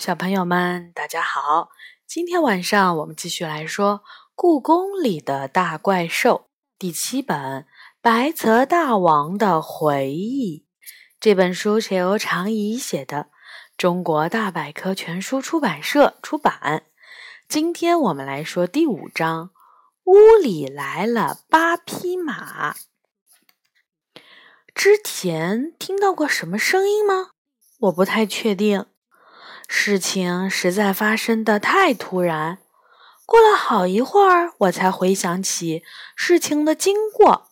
小朋友们，大家好！今天晚上我们继续来说《故宫里的大怪兽》第七本《白泽大王的回忆》。这本书是由常怡写的，中国大百科全书出版社出版。今天我们来说第五章：屋里来了八匹马。之前听到过什么声音吗？我不太确定。事情实在发生的太突然，过了好一会儿，我才回想起事情的经过。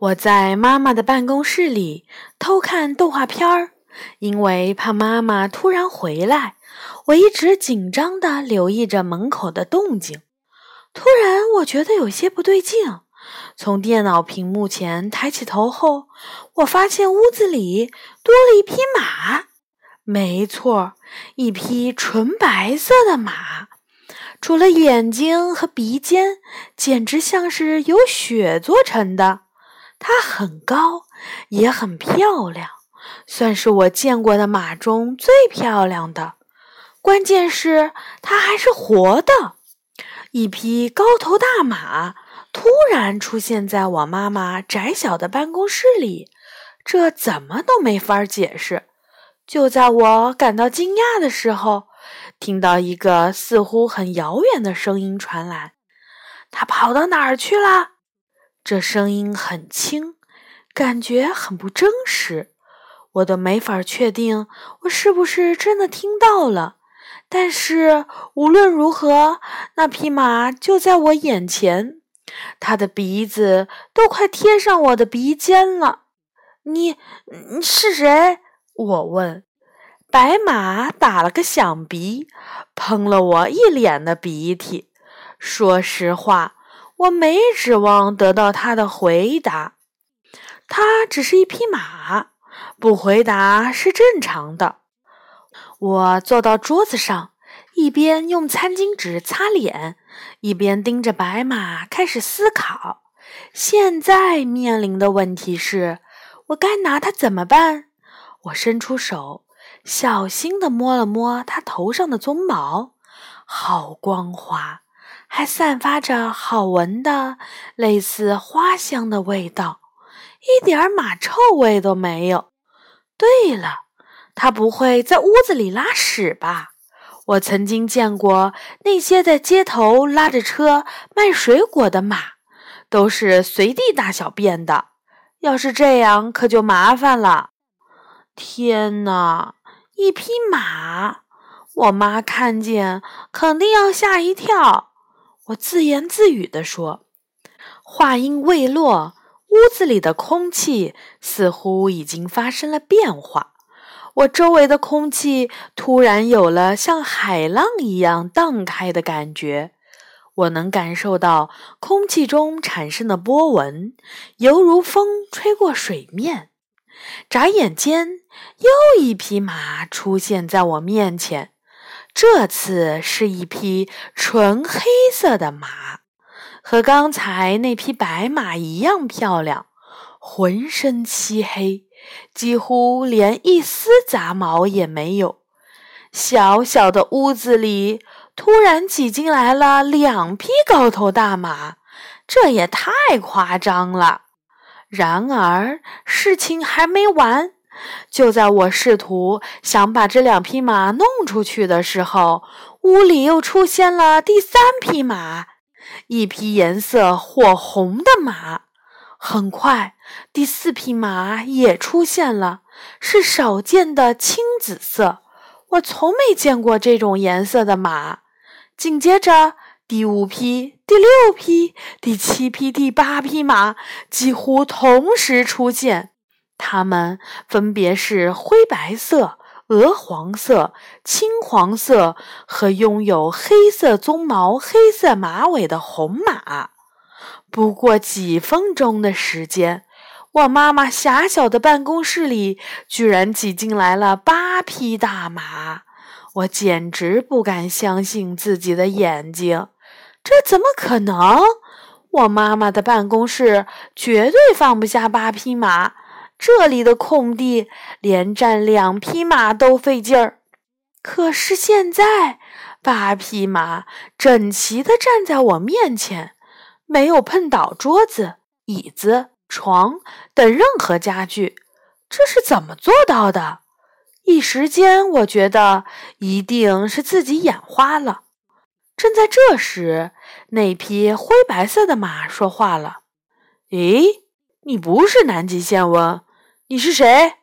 我在妈妈的办公室里偷看动画片儿，因为怕妈妈突然回来，我一直紧张地留意着门口的动静。突然，我觉得有些不对劲，从电脑屏幕前抬起头后，我发现屋子里多了一匹马。没错，一匹纯白色的马，除了眼睛和鼻尖，简直像是由雪做成的。它很高，也很漂亮，算是我见过的马中最漂亮的。关键是它还是活的。一匹高头大马突然出现在我妈妈窄小的办公室里，这怎么都没法解释。就在我感到惊讶的时候，听到一个似乎很遥远的声音传来：“他跑到哪儿去了？”这声音很轻，感觉很不真实，我都没法确定我是不是真的听到了。但是无论如何，那匹马就在我眼前，它的鼻子都快贴上我的鼻尖了。你，你是谁？我问，白马打了个响鼻，喷了我一脸的鼻涕。说实话，我没指望得到他的回答。他只是一匹马，不回答是正常的。我坐到桌子上，一边用餐巾纸擦脸，一边盯着白马，开始思考。现在面临的问题是，我该拿它怎么办？我伸出手，小心地摸了摸它头上的鬃毛，好光滑，还散发着好闻的类似花香的味道，一点马臭味都没有。对了，它不会在屋子里拉屎吧？我曾经见过那些在街头拉着车卖水果的马，都是随地大小便的。要是这样，可就麻烦了。天哪！一匹马，我妈看见肯定要吓一跳。我自言自语地说。话音未落，屋子里的空气似乎已经发生了变化。我周围的空气突然有了像海浪一样荡开的感觉。我能感受到空气中产生的波纹，犹如风吹过水面。眨眼间，又一匹马出现在我面前。这次是一匹纯黑色的马，和刚才那匹白马一样漂亮，浑身漆黑，几乎连一丝杂毛也没有。小小的屋子里，突然挤进来了两匹高头大马，这也太夸张了。然而，事情还没完。就在我试图想把这两匹马弄出去的时候，屋里又出现了第三匹马，一匹颜色火红的马。很快，第四匹马也出现了，是少见的青紫色。我从没见过这种颜色的马。紧接着，第五匹、第六匹、第七匹、第八匹马几乎同时出现，它们分别是灰白色、鹅黄色、青黄色和拥有黑色鬃毛、黑色马尾的红马。不过几分钟的时间，我妈妈狭小的办公室里居然挤进来了八匹大马。我简直不敢相信自己的眼睛，这怎么可能？我妈妈的办公室绝对放不下八匹马，这里的空地连站两匹马都费劲儿。可是现在，八匹马整齐地站在我面前，没有碰倒桌子、椅子、床等任何家具。这是怎么做到的？一时间，我觉得一定是自己眼花了。正在这时，那匹灰白色的马说话了：“咦，你不是南极仙翁，你是谁？”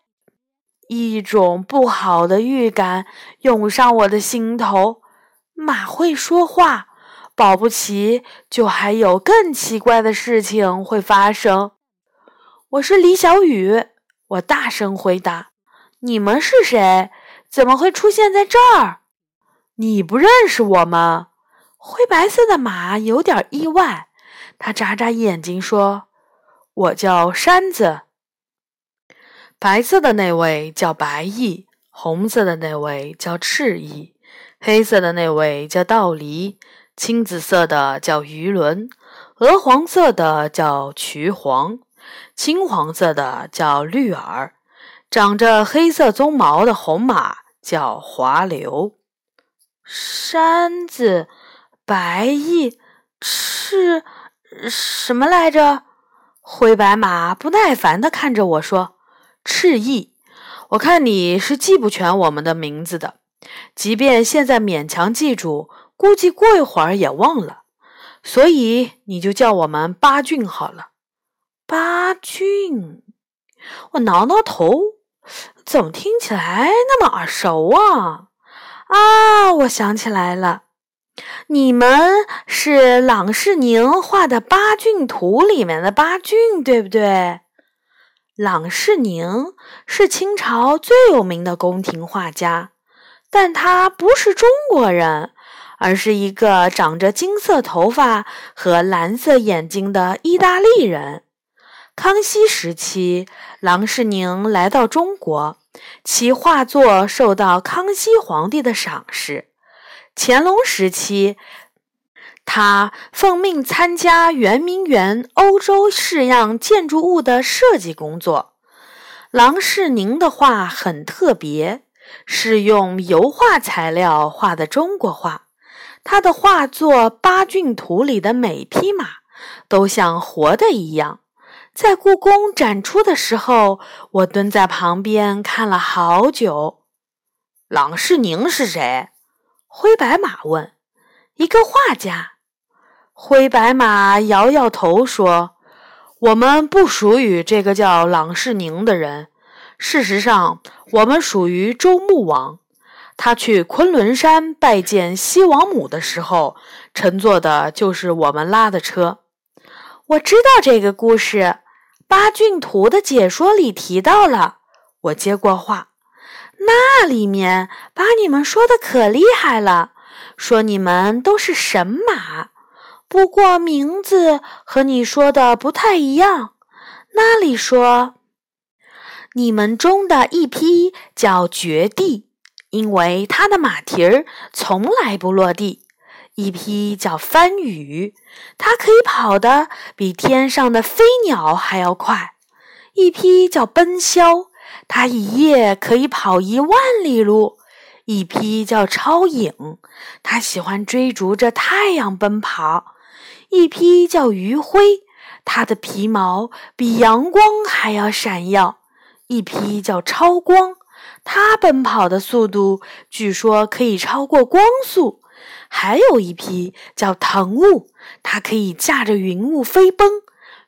一种不好的预感涌上我的心头。马会说话，保不齐就还有更奇怪的事情会发生。我是李小雨，我大声回答。你们是谁？怎么会出现在这儿？你不认识我吗？灰白色的马有点意外，它眨眨眼睛说：“我叫山子。白色的那位叫白翼，红色的那位叫赤翼，黑色的那位叫道离，青紫色的叫鱼轮，鹅黄色的叫渠黄，青黄色的叫绿耳。”长着黑色鬃毛的红马叫华流，山子白翼赤什么来着？灰白马不耐烦地看着我说：“赤翼，我看你是记不全我们的名字的。即便现在勉强记住，估计过一会儿也忘了。所以你就叫我们八骏好了。”八骏，我挠挠头。怎么听起来那么耳熟啊？啊，我想起来了，你们是郎世宁画的八骏图里面的八骏，对不对？郎世宁是清朝最有名的宫廷画家，但他不是中国人，而是一个长着金色头发和蓝色眼睛的意大利人。康熙时期，郎世宁来到中国，其画作受到康熙皇帝的赏识。乾隆时期，他奉命参加圆明园欧洲式样建筑物的设计工作。郎世宁的画很特别，是用油画材料画的中国画。他的画作《八骏图》里的每匹马都像活的一样。在故宫展出的时候，我蹲在旁边看了好久。郎世宁是谁？灰白马问。一个画家。灰白马摇摇头说：“我们不属于这个叫郎世宁的人。事实上，我们属于周穆王。他去昆仑山拜见西王母的时候，乘坐的就是我们拉的车。我知道这个故事。”八骏图的解说里提到了，我接过话，那里面把你们说的可厉害了，说你们都是神马，不过名字和你说的不太一样。那里说，你们中的一匹叫绝地，因为它的马蹄儿从来不落地。一匹叫翻羽，它可以跑得比天上的飞鸟还要快；一匹叫奔霄，它一夜可以跑一万里路；一匹叫超影，它喜欢追逐着太阳奔跑；一匹叫余晖，它的皮毛比阳光还要闪耀；一匹叫超光，它奔跑的速度据说可以超过光速。还有一匹叫腾雾，它可以驾着云雾飞奔；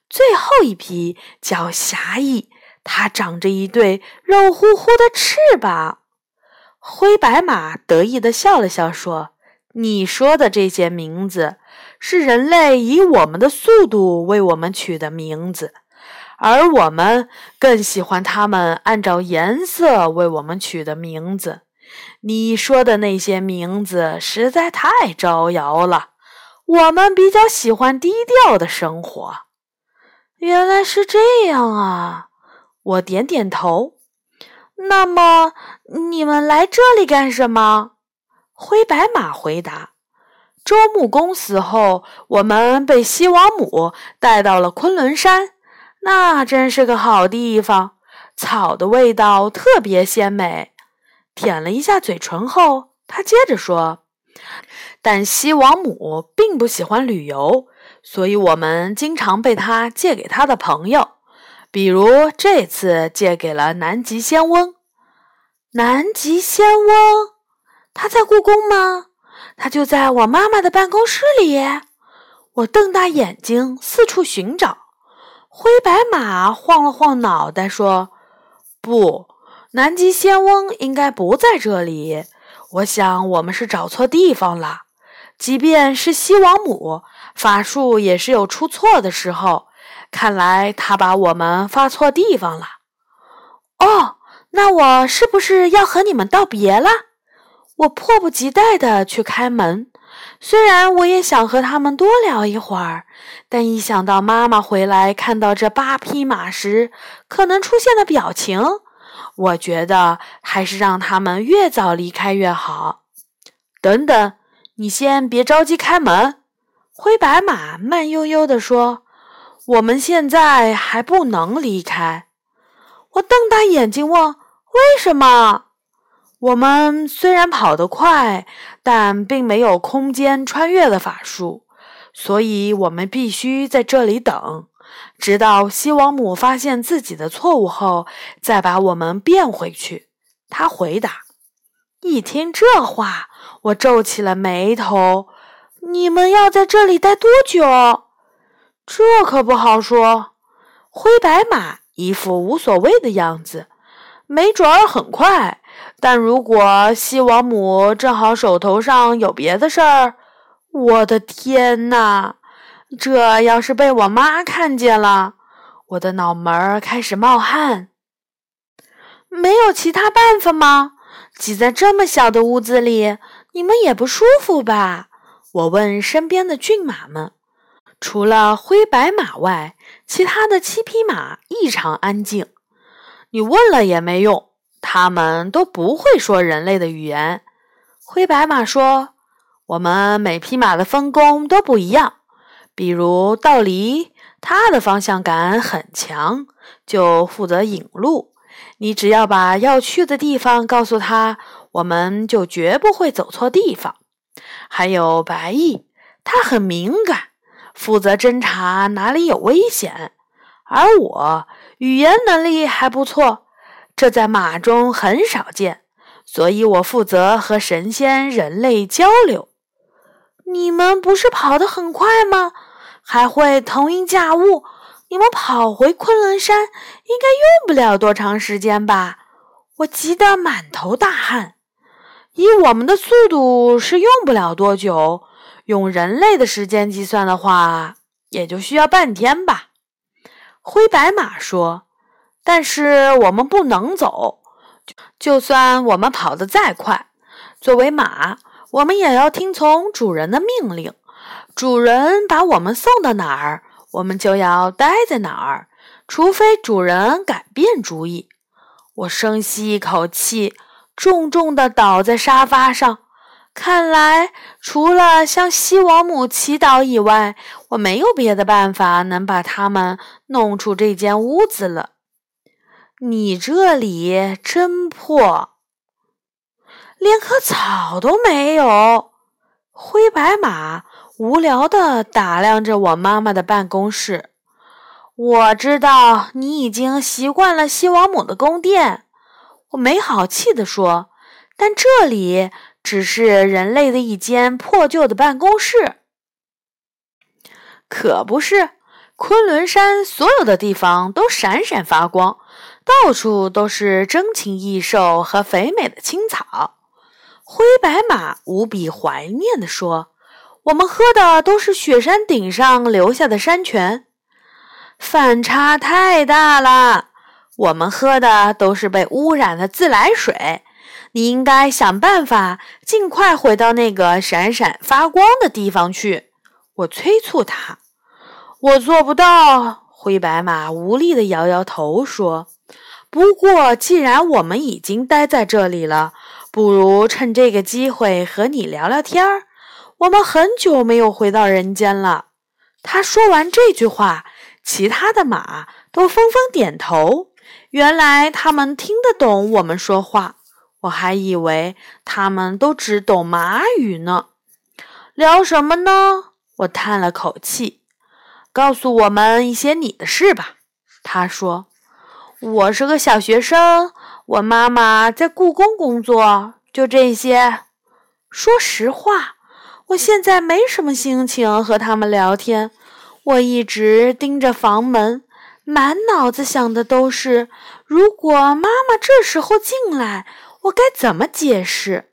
最后一匹叫侠义，它长着一对肉乎乎的翅膀。灰白马得意地笑了笑，说：“你说的这些名字，是人类以我们的速度为我们取的名字，而我们更喜欢他们按照颜色为我们取的名字。”你说的那些名字实在太招摇了，我们比较喜欢低调的生活。原来是这样啊！我点点头。那么你们来这里干什么？灰白马回答：“周穆公死后，我们被西王母带到了昆仑山，那真是个好地方，草的味道特别鲜美。”舔了一下嘴唇后，他接着说：“但西王母并不喜欢旅游，所以我们经常被他借给他的朋友，比如这次借给了南极仙翁。南极仙翁，他在故宫吗？他就在我妈妈的办公室里。”我瞪大眼睛四处寻找。灰白马晃了晃脑袋说：“不，南极仙翁应该不在这里。”我想我们是找错地方了。即便是西王母法术，也是有出错的时候。看来他把我们发错地方了。哦，那我是不是要和你们道别了？我迫不及待地去开门。虽然我也想和他们多聊一会儿，但一想到妈妈回来看到这八匹马时可能出现的表情，我觉得还是让他们越早离开越好。等等，你先别着急开门。”灰白马慢悠悠地说，“我们现在还不能离开。”我瞪大眼睛问：“为什么？”我们虽然跑得快，但并没有空间穿越的法术，所以我们必须在这里等。直到西王母发现自己的错误后，再把我们变回去。他回答。一听这话，我皱起了眉头。你们要在这里待多久？这可不好说。灰白马一副无所谓的样子，没准儿很快。但如果西王母正好手头上有别的事儿，我的天哪！这要是被我妈看见了，我的脑门儿开始冒汗。没有其他办法吗？挤在这么小的屋子里，你们也不舒服吧？我问身边的骏马们。除了灰白马外，其他的七匹马异常安静。你问了也没用，他们都不会说人类的语言。灰白马说：“我们每匹马的分工都不一样。”比如道离，他的方向感很强，就负责引路。你只要把要去的地方告诉他，我们就绝不会走错地方。还有白翼，他很敏感，负责侦查哪里有危险。而我语言能力还不错，这在马中很少见，所以我负责和神仙、人类交流。你们不是跑得很快吗？还会腾云驾雾？你们跑回昆仑山应该用不了多长时间吧？我急得满头大汗。以我们的速度是用不了多久，用人类的时间计算的话，也就需要半天吧。灰白马说：“但是我们不能走，就算我们跑得再快，作为马。”我们也要听从主人的命令。主人把我们送到哪儿，我们就要待在哪儿，除非主人改变主意。我深吸一口气，重重地倒在沙发上。看来，除了向西王母祈祷以外，我没有别的办法能把他们弄出这间屋子了。你这里真破。连棵草都没有。灰白马无聊地打量着我妈妈的办公室。我知道你已经习惯了西王母的宫殿，我没好气地说。但这里只是人类的一间破旧的办公室。可不是，昆仑山所有的地方都闪闪发光，到处都是珍禽异兽和肥美的青草。灰白马无比怀念地说：“我们喝的都是雪山顶上留下的山泉，反差太大了。我们喝的都是被污染的自来水。你应该想办法尽快回到那个闪闪发光的地方去。”我催促他。“我做不到。”灰白马无力地摇摇头说。“不过，既然我们已经待在这里了。”不如趁这个机会和你聊聊天儿。我们很久没有回到人间了。他说完这句话，其他的马都纷纷点头。原来他们听得懂我们说话。我还以为他们都只懂马语呢。聊什么呢？我叹了口气。告诉我们一些你的事吧。他说：“我是个小学生，我妈妈在故宫工作，就这些。说实话，我现在没什么心情和他们聊天。我一直盯着房门，满脑子想的都是：如果妈妈这时候进来。”我该怎么解释？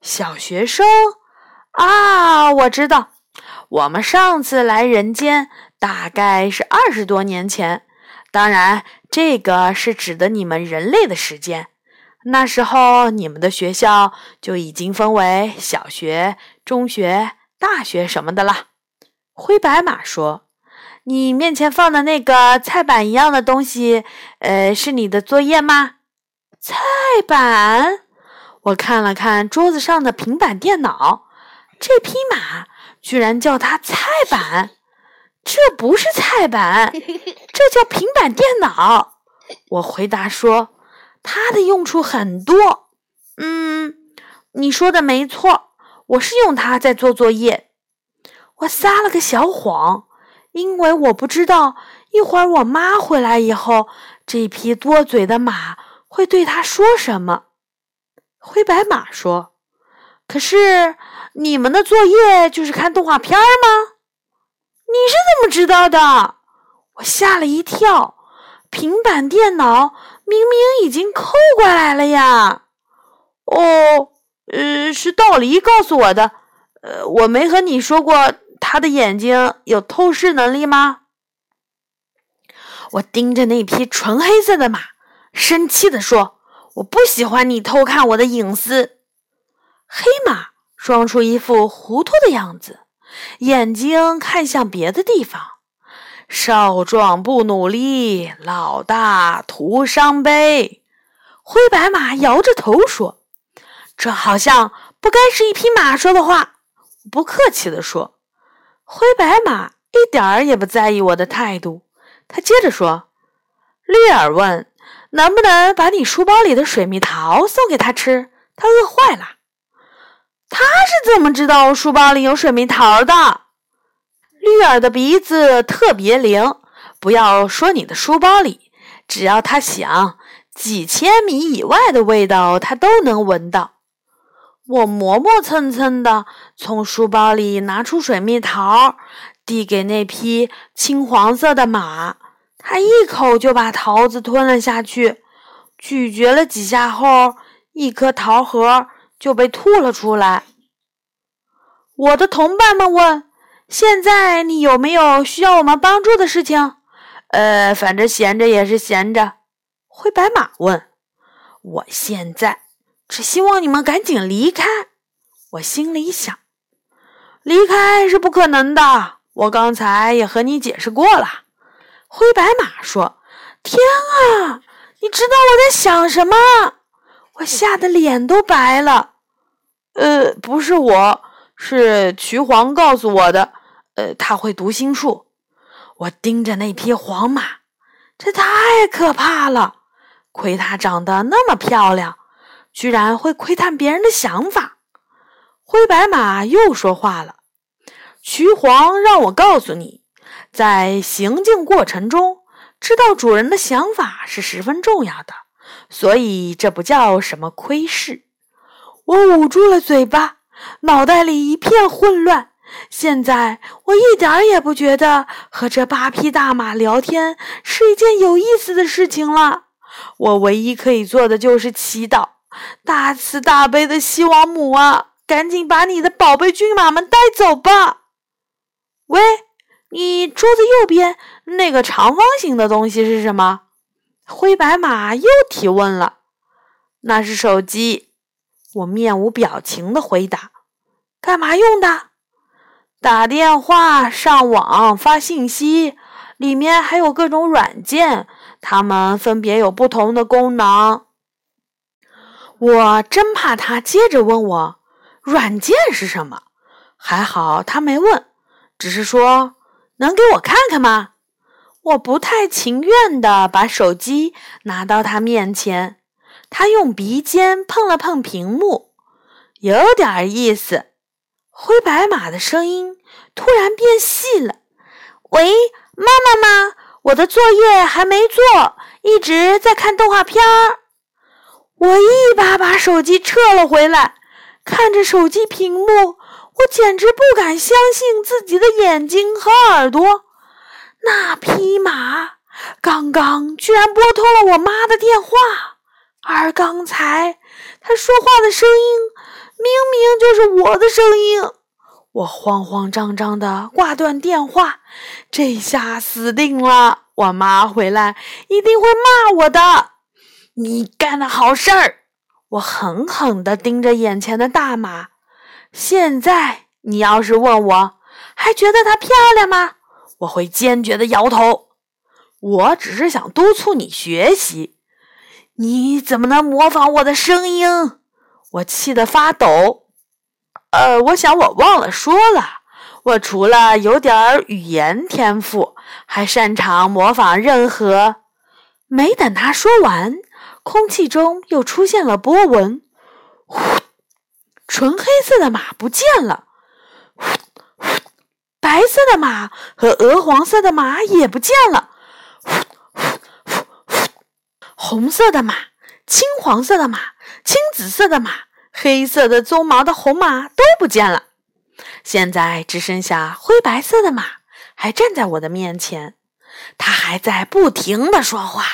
小学生啊，我知道，我们上次来人间大概是二十多年前，当然，这个是指的你们人类的时间。那时候，你们的学校就已经分为小学、中学、大学什么的了。灰白马说：“你面前放的那个菜板一样的东西，呃，是你的作业吗？”菜板，我看了看桌子上的平板电脑，这匹马居然叫它菜板，这不是菜板，这叫平板电脑。我回答说，它的用处很多。嗯，你说的没错，我是用它在做作业。我撒了个小谎，因为我不知道一会儿我妈回来以后，这匹多嘴的马。会对他说什么？灰白马说：“可是你们的作业就是看动画片吗？你是怎么知道的？”我吓了一跳。平板电脑明明已经扣过来了呀！哦，呃，是道理告诉我的。呃，我没和你说过他的眼睛有透视能力吗？我盯着那匹纯黑色的马。生气地说：“我不喜欢你偷看我的隐私。”黑马装出一副糊涂的样子，眼睛看向别的地方。少壮不努力，老大徒伤悲。灰白马摇着头说：“这好像不该是一匹马说的话。”不客气地说。灰白马一点儿也不在意我的态度。他接着说：“利尔问。”能不能把你书包里的水蜜桃送给他吃？他饿坏了。他是怎么知道书包里有水蜜桃的？绿耳的鼻子特别灵，不要说你的书包里，只要他想，几千米以外的味道他都能闻到。我磨磨蹭蹭的从书包里拿出水蜜桃，递给那匹青黄色的马。他一口就把桃子吞了下去，咀嚼了几下后，一颗桃核就被吐了出来。我的同伴们问：“现在你有没有需要我们帮助的事情？”“呃，反正闲着也是闲着。”灰白马问。“我现在只希望你们赶紧离开。”我心里想：“离开是不可能的，我刚才也和你解释过了。”灰白马说：“天啊，你知道我在想什么？”我吓得脸都白了。呃，不是我，是渠皇告诉我的。呃，他会读心术。我盯着那匹黄马，这太可怕了。亏它长得那么漂亮，居然会窥探别人的想法。灰白马又说话了：“渠皇让我告诉你。”在行进过程中，知道主人的想法是十分重要的，所以这不叫什么窥视。我捂住了嘴巴，脑袋里一片混乱。现在我一点也不觉得和这八匹大马聊天是一件有意思的事情了。我唯一可以做的就是祈祷，大慈大悲的西王母啊，赶紧把你的宝贝骏马们带走吧！喂。你桌子右边那个长方形的东西是什么？灰白马又提问了。那是手机。我面无表情的回答。干嘛用的？打电话、上网、发信息，里面还有各种软件，它们分别有不同的功能。我真怕他接着问我软件是什么，还好他没问，只是说。能给我看看吗？我不太情愿地把手机拿到他面前。他用鼻尖碰了碰屏幕，有点意思。灰白马的声音突然变细了：“喂，妈妈吗？我的作业还没做，一直在看动画片儿。”我一把把手机撤了回来，看着手机屏幕，我简直不敢相信自己的眼睛和耳朵。那匹马刚刚居然拨通了我妈的电话，而刚才他说话的声音明明就是我的声音。我慌慌张张的挂断电话，这下死定了！我妈回来一定会骂我的。你干的好事儿！我狠狠地盯着眼前的大马。现在你要是问我，还觉得她漂亮吗？我会坚决的摇头。我只是想督促你学习。你怎么能模仿我的声音？我气得发抖。呃，我想我忘了说了，我除了有点语言天赋，还擅长模仿任何。没等他说完。空气中又出现了波纹，呼！纯黑色的马不见了，呼呼！白色的马和鹅黄色的马也不见了，红色的马、青黄色的马、青紫色的马、黑色的鬃毛的红马都不见了，现在只剩下灰白色的马还站在我的面前，它还在不停的说话。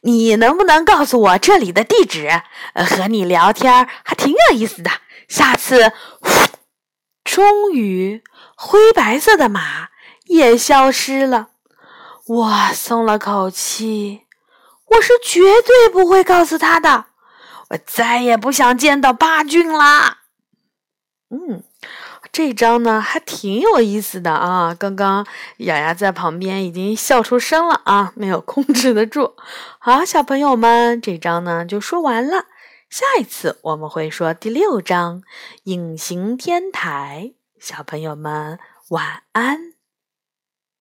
你能不能告诉我这里的地址？和你聊天还挺有意思的。下次，终于，灰白色的马也消失了。我松了口气。我是绝对不会告诉他的。我再也不想见到八俊啦。嗯。这张呢还挺有意思的啊！刚刚雅雅在旁边已经笑出声了啊，没有控制得住。好，小朋友们，这张呢就说完了。下一次我们会说第六章《隐形天台》。小朋友们晚安。